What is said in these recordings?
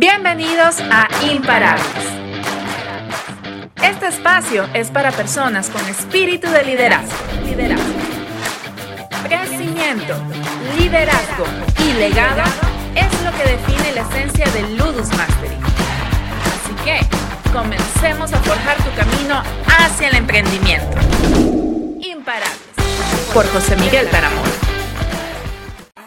Bienvenidos a Imparables. Este espacio es para personas con espíritu de liderazgo. liderazgo. Crecimiento, liderazgo y legado es lo que define la esencia del Ludus Mastery. Así que comencemos a forjar tu camino hacia el emprendimiento. Imparables. Por José Miguel Taramón.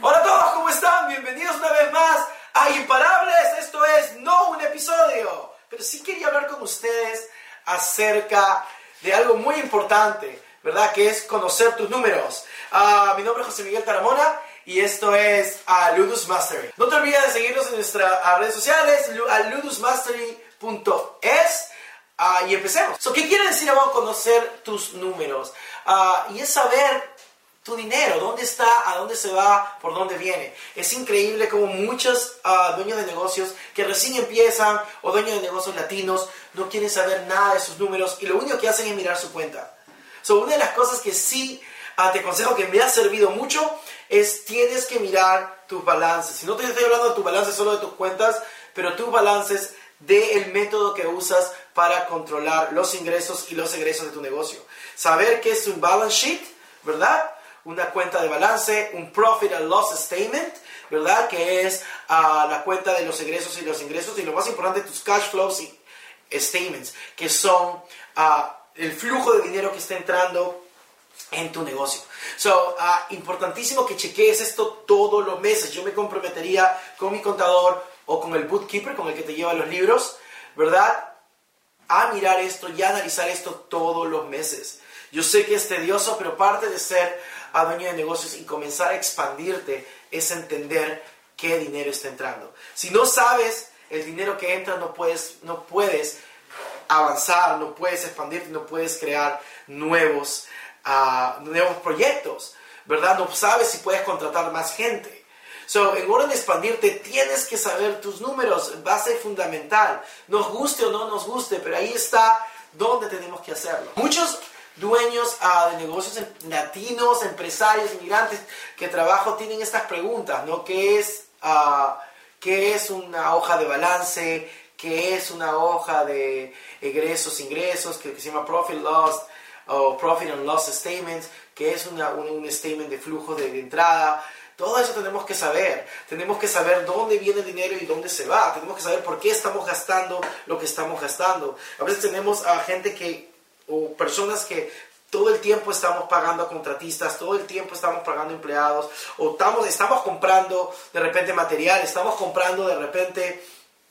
Hola a todos, ¿cómo están? Bienvenidos una vez más a Imparables. Esto es no un episodio, pero sí quería hablar con acerca de algo muy importante, ¿verdad? Que es conocer tus números. Ah, mi nombre es José Miguel Taramona y esto es a Ludus Mastery. No te olvides de seguirnos en nuestras redes sociales, a ludusmastery.es. Ah, y empecemos. ¿Qué quiere decir a conocer tus números? Ah, y es saber tu dinero, dónde está, a dónde se va, por dónde viene. Es increíble como muchos ah, dueños de negocios que recién empiezan o dueños de negocios latinos no quieren saber nada de sus números y lo único que hacen es mirar su cuenta. So, una de las cosas que sí ah, te aconsejo que me ha servido mucho es tienes que mirar tus balances. Si no te estoy hablando de tus balances solo de tus cuentas, pero tus balances del método que usas para controlar los ingresos y los egresos de tu negocio. Saber qué es un balance sheet, ¿verdad? Una cuenta de balance, un profit and loss statement, ¿verdad? Que es ah, la cuenta de los egresos y los ingresos y lo más importante, tus cash flows y statements, que son ah, el flujo de dinero que está entrando en tu negocio. So, uh, importantísimo que chequees esto todos los meses. Yo me comprometería con mi contador o con el bookkeeper, con el que te lleva los libros, ¿verdad? A mirar esto y analizar esto todos los meses. Yo sé que es tedioso, pero parte de ser a dueño de negocios y comenzar a expandirte es entender qué dinero está entrando. Si no sabes el dinero que entra, no puedes, no puedes avanzar, no puedes expandirte, no puedes crear nuevos, ah, nuevos proyectos, ¿verdad? No sabes si puedes contratar más gente. So, en orden de expandirte, tienes que saber tus números, ser fundamental. Nos guste o no nos guste, pero ahí está donde tenemos que hacerlo. Muchos dueños ah, de negocios latinos, empresarios, inmigrantes que trabajo tienen estas preguntas, ¿no? ¿Qué es, ah, ¿Qué es una hoja de balance? ¿Qué es una hoja de egresos, ingresos? Que, se llama Profit Loss o Profit and Loss Statements, que es una, un, statement de flujo de, entrada. Todo eso tenemos que saber. Tenemos que saber dónde viene el dinero y dónde se va. Tenemos que saber por qué estamos gastando lo que estamos gastando. A veces tenemos a gente que o personas que todo el tiempo estamos pagando a contratistas, todo el tiempo estamos pagando empleados, o estamos, estamos comprando de repente material, estamos comprando de repente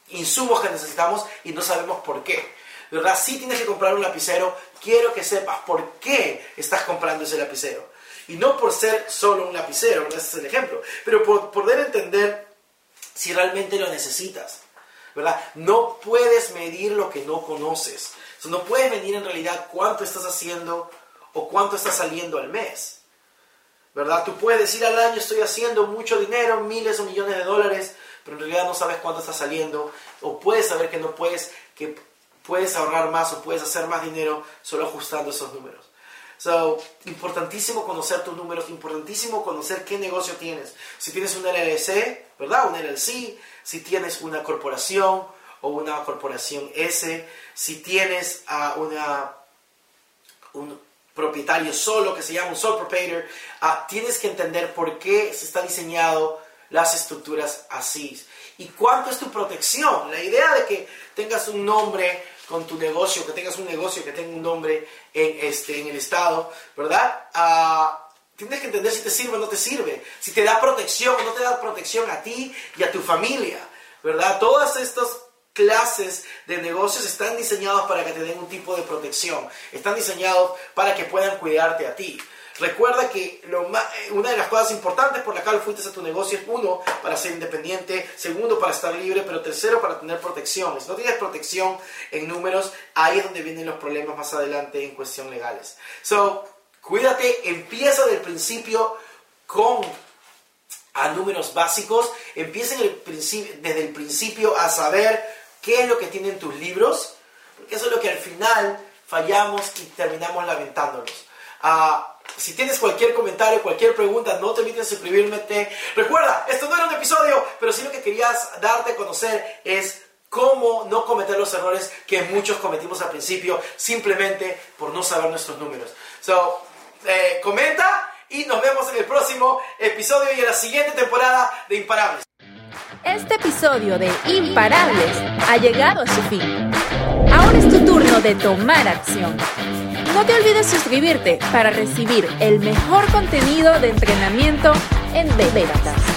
insumos que necesitamos y no sabemos por qué. ¿Verdad? Si tienes que comprar un lapicero, quiero que sepas por qué estás comprando ese lapicero. Y no por ser solo un lapicero, ese es el ejemplo, pero por poder entender si realmente lo necesitas. ¿verdad? No puedes medir lo que no conoces no puedes medir en realidad cuánto estás haciendo o cuánto está saliendo al mes. ¿Verdad? Tú puedes decir al año estoy haciendo mucho dinero, miles o millones de dólares, pero en realidad no sabes cuánto está saliendo. O puedes saber que no puedes, que puedes ahorrar más o puedes hacer más dinero solo ajustando esos números. So, importantísimo conocer tus números, importantísimo conocer qué negocio tienes. Si tienes un LLC, ¿verdad? Un LLC, si tienes una corporación, o una corporación S, si tienes a una, un propietario solo que se llama un sole proprietor, ah, tienes que entender por qué se está diseñado las estructuras así. ¿Y cuánto es tu protección? La idea de que tengas un nombre con tu negocio, que tengas un negocio que tenga un nombre en, este, en el Estado, ¿verdad? Ah, tienes que entender si te sirve o no te sirve, si te da protección o no te da protección a ti y a tu familia, ¿verdad? Todas estas clases de negocios están diseñados para que te den un tipo de protección, están diseñados para que puedan cuidarte a ti. Recuerda que lo eh, una de las cosas importantes por la cual fuiste a tu negocio es uno, para ser independiente, segundo, para estar libre, pero tercero, para tener protección. Si no tienes protección en números, ahí es donde vienen los problemas más adelante en cuestión legales. So, cuídate, empieza del principio con a números básicos, empieza desde el principio a saber qué es lo que tienen tus libros, porque eso es lo que al final fallamos y terminamos lamentándonos. Ah, Si tienes cualquier comentario, cualquier pregunta, no te olvides de suscribirte. Recuerda, esto no era un episodio, pero sí lo que querías darte a conocer es cómo no cometer los errores que muchos cometimos al principio simplemente por no saber nuestros números. So, eh, comenta y nos vemos en el próximo episodio y en la siguiente temporada de Imparables. Este episodio de Imparables ha llegado a su fin. Ahora es tu turno de tomar acción. No te olvides suscribirte para recibir el mejor contenido de entrenamiento en Bebetas.